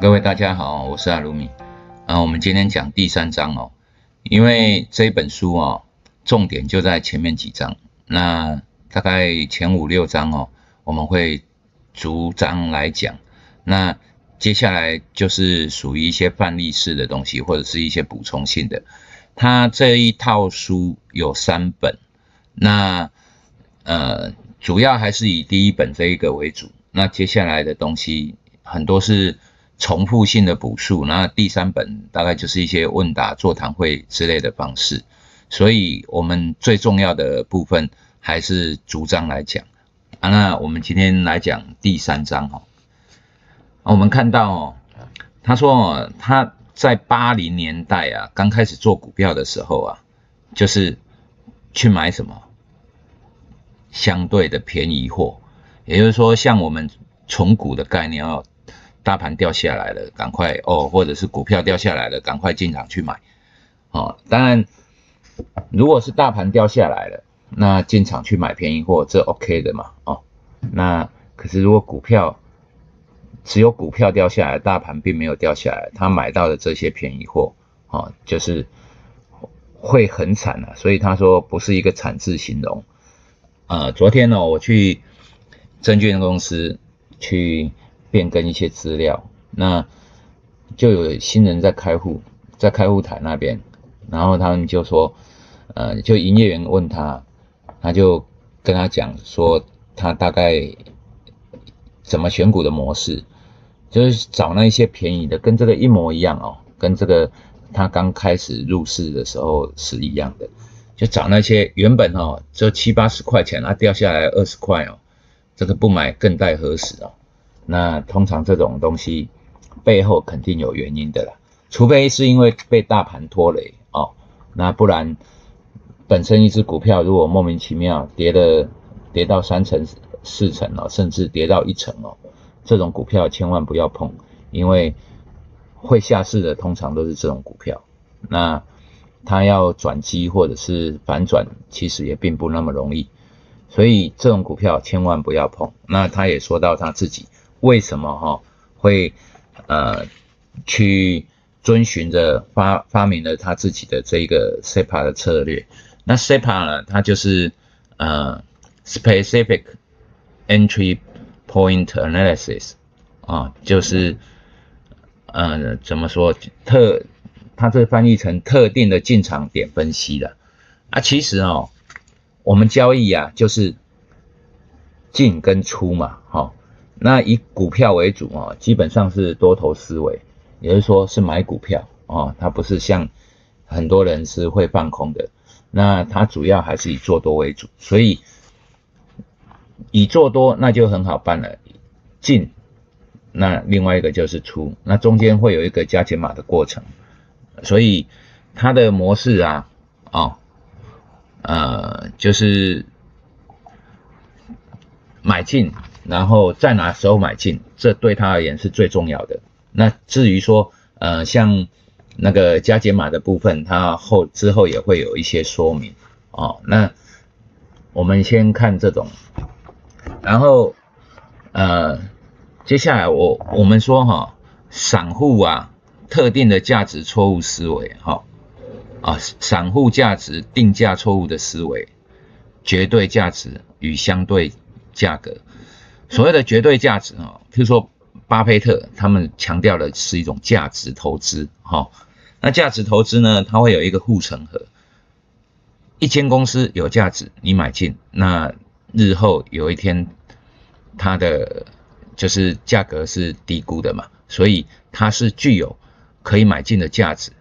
各位大家好，我是阿鲁米。啊，我们今天讲第三章哦，因为这本书哦，重点就在前面几章。那大概前五六章哦，我们会逐章来讲。那接下来就是属于一些范例式的东西，或者是一些补充性的。它这一套书有三本，那呃，主要还是以第一本这一个为主。那接下来的东西很多是。重复性的补述，那第三本大概就是一些问答、座谈会之类的方式，所以我们最重要的部分还是逐章来讲啊。那我们今天来讲第三章哈。我们看到哦，他说他在八零年代啊，刚开始做股票的时候啊，就是去买什么相对的便宜货，也就是说，像我们重股的概念哦。大盘掉下来了，赶快哦，或者是股票掉下来了，赶快进场去买哦。当然，如果是大盘掉下来了，那进场去买便宜货，这 OK 的嘛哦。那可是如果股票只有股票掉下来，大盘并没有掉下来，他买到的这些便宜货哦，就是会很惨啊。所以他说不是一个惨字形容。呃，昨天呢，我去证券公司去。变更一些资料，那就有新人在开户，在开户台那边，然后他们就说，呃，就营业员问他，他就跟他讲说，他大概怎么选股的模式，就是找那一些便宜的，跟这个一模一样哦，跟这个他刚开始入市的时候是一样的，就找那些原本哦就七八十块钱，啊掉下来二十块哦，这个不买更待何时哦。那通常这种东西背后肯定有原因的啦，除非是因为被大盘拖累哦，那不然本身一只股票如果莫名其妙跌了跌到三成四成哦，甚至跌到一成哦，这种股票千万不要碰，因为会下市的通常都是这种股票，那它要转机或者是反转，其实也并不那么容易，所以这种股票千万不要碰。那他也说到他自己。为什么哈会呃去遵循着发发明了他自己的这个 SEPA 的策略？那 SEPA 呢，它就是呃 Specific Entry Point Analysis 啊，就是呃怎么说特，它这翻译成特定的进场点分析的啊。其实哦，我们交易啊就是进跟出嘛，那以股票为主啊，基本上是多头思维，也就是说是买股票啊，它不是像很多人是会放空的。那它主要还是以做多为主，所以以做多那就很好办了，进，那另外一个就是出，那中间会有一个加减码的过程，所以它的模式啊，哦，呃，就是买进。然后在哪时候买进，这对他而言是最重要的。那至于说，呃，像那个加减码的部分，它后之后也会有一些说明哦。那我们先看这种，然后呃，接下来我我们说哈，散户啊，特定的价值错误思维哈啊，散户价值定价错误的思维，绝对价值与相对价格。所谓的绝对价值啊，譬如说巴菲特他们强调的是一种价值投资，哈，那价值投资呢，它会有一个护城河，一间公司有价值，你买进，那日后有一天它的就是价格是低估的嘛，所以它是具有可以买进的价值。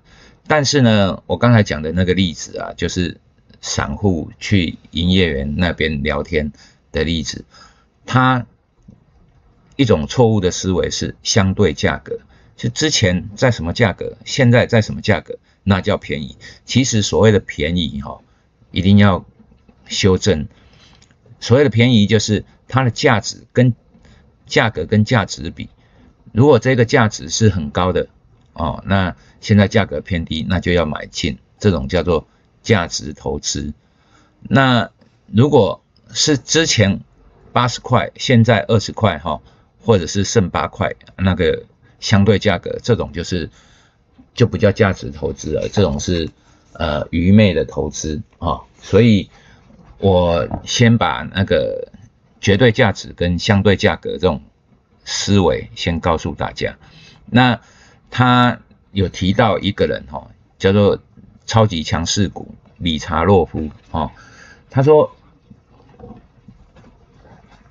但是呢，我刚才讲的那个例子啊，就是散户去营业员那边聊天的例子，他。一种错误的思维是相对价格，就之前在什么价格，现在在什么价格，那叫便宜。其实所谓的便宜哈，一定要修正。所谓的便宜就是它的价值跟价格跟价值比，如果这个价值是很高的哦，那现在价格偏低，那就要买进，这种叫做价值投资。那如果是之前八十块，现在二十块哈。或者是剩八块，那个相对价格，这种就是就不叫价值投资了，这种是呃愚昧的投资啊。所以我先把那个绝对价值跟相对价格这种思维先告诉大家。那他有提到一个人哈，叫做超级强势股理查洛夫哦，他说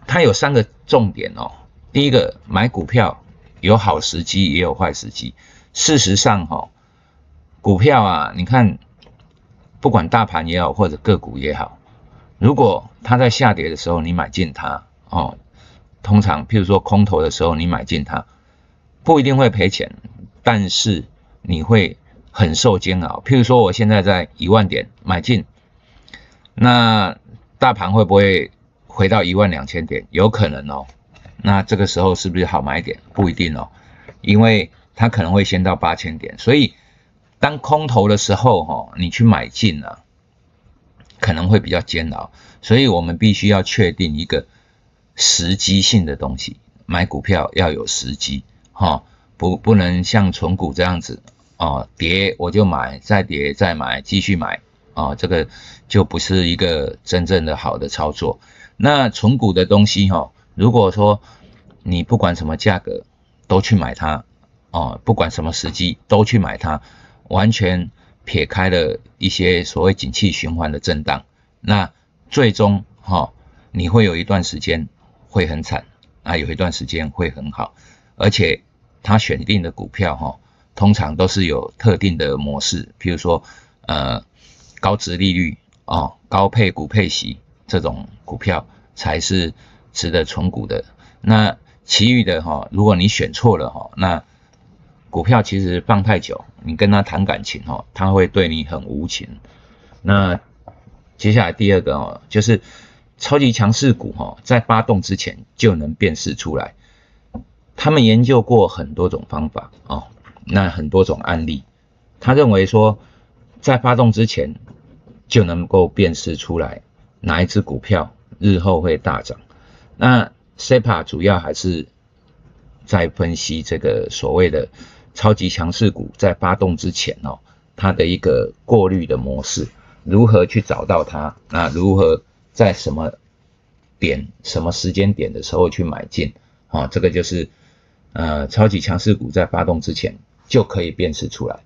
他有三个重点哦。第一个买股票有好时机也有坏时机。事实上哈，股票啊，你看不管大盘也好或者个股也好，如果它在下跌的时候你买进它哦，通常譬如说空头的时候你买进它，不一定会赔钱。但是你会很受煎熬。譬如说，我现在在一万点买进，那大盘会不会回到一万两千点？有可能哦。那这个时候是不是好买点？不一定哦，因为它可能会先到八千点。所以当空头的时候，哈，你去买进啊，可能会比较煎熬。所以我们必须要确定一个时机性的东西，买股票要有时机，哈。不不能像存股这样子哦，跌我就买，再跌再买，继续买啊，这个就不是一个真正的好的操作。那存股的东西哈，如果说你不管什么价格都去买它哦，不管什么时机都去买它，完全撇开了一些所谓景气循环的震荡，那最终哈你会有一段时间会很惨啊，有一段时间会很好，而且。他选定的股票哈，通常都是有特定的模式，譬如说，呃，高值利率哦，高配股配息这种股票才是值得存股的。那其余的哈，如果你选错了哈，那股票其实放太久，你跟他谈感情哈，他会对你很无情。那接下来第二个哦，就是超级强势股哈，在发动之前就能辨识出来。他们研究过很多种方法哦，那很多种案例，他认为说，在发动之前就能够辨识出来哪一只股票日后会大涨。那 SEPA 主要还是在分析这个所谓的超级强势股在发动之前哦，它的一个过滤的模式，如何去找到它？那如何在什么点、什么时间点的时候去买进？啊，这个就是。呃，超级强势股在发动之前就可以辨识出来。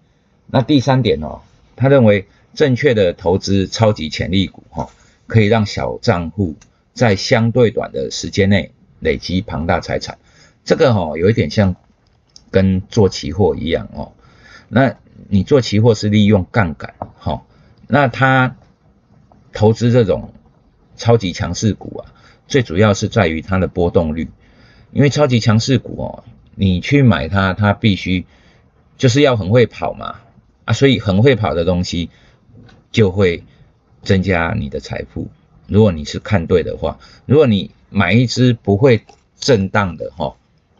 那第三点哦，他认为正确的投资超级潜力股哈，可以让小账户在相对短的时间内累积庞大财产。这个哈有一点像跟做期货一样哦。那你做期货是利用杠杆哈，那他投资这种超级强势股啊，最主要是在于它的波动率，因为超级强势股哦。你去买它，它必须就是要很会跑嘛啊，所以很会跑的东西就会增加你的财富。如果你是看对的话，如果你买一只不会震荡的哈，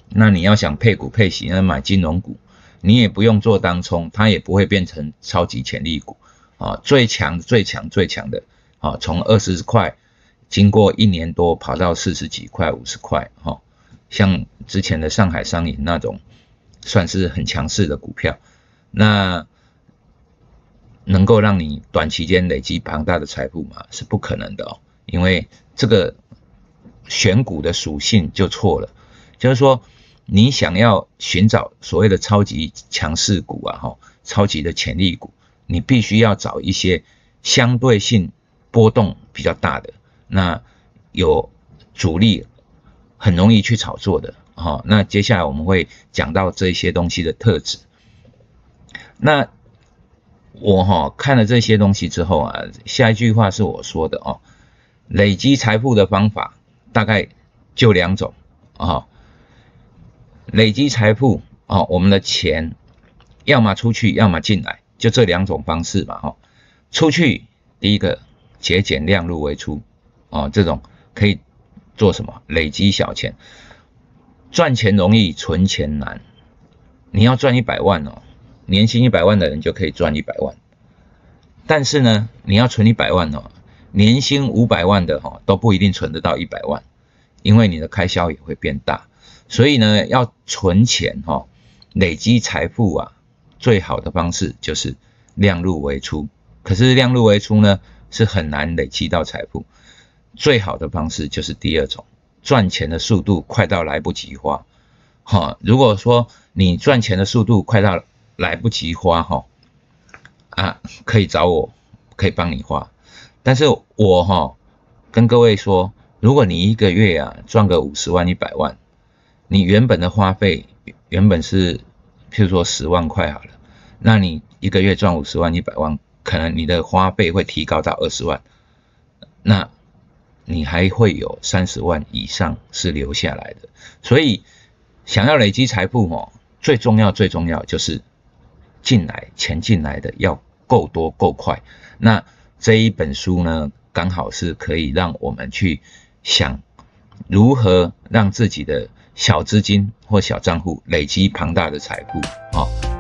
那你要想配股配息，那买金融股，你也不用做当冲，它也不会变成超级潜力股啊。最强最强最强的啊，从二十块经过一年多跑到四十几块、五十块哈。像之前的上海商银那种，算是很强势的股票，那能够让你短期间累积庞大的财富吗？是不可能的哦，因为这个选股的属性就错了。就是说，你想要寻找所谓的超级强势股啊，哈，超级的潜力股，你必须要找一些相对性波动比较大的，那有主力。很容易去炒作的，哈。那接下来我们会讲到这些东西的特质。那我哈看了这些东西之后啊，下一句话是我说的哦，累积财富的方法大概就两种啊。累积财富啊，我们的钱要么出去，要么进来，就这两种方式嘛，哈。出去第一个节俭量入为出，哦，这种可以。做什么？累积小钱，赚钱容易，存钱难。你要赚一百万哦，年薪一百万的人就可以赚一百万。但是呢，你要存一百万哦，年薪五百万的哈都不一定存得到一百万，因为你的开销也会变大。所以呢，要存钱哈，累积财富啊，最好的方式就是量入为出。可是量入为出呢，是很难累积到财富。最好的方式就是第二种，赚钱的速度快到来不及花。哈，如果说你赚钱的速度快到来不及花，哈，啊，可以找我，可以帮你花。但是我哈跟各位说，如果你一个月啊赚个五十万、一百万，你原本的花费原本是，譬如说十万块好了，那你一个月赚五十万、一百万，可能你的花费会提高到二十万，那你还会有三十万以上是留下来的。所以想要累积财富哦，最重要最重要就是进来钱进来的要够多够快。那这一本书呢，刚好是可以让我们去想如何让自己的。小资金或小账户累积庞大的财富，啊。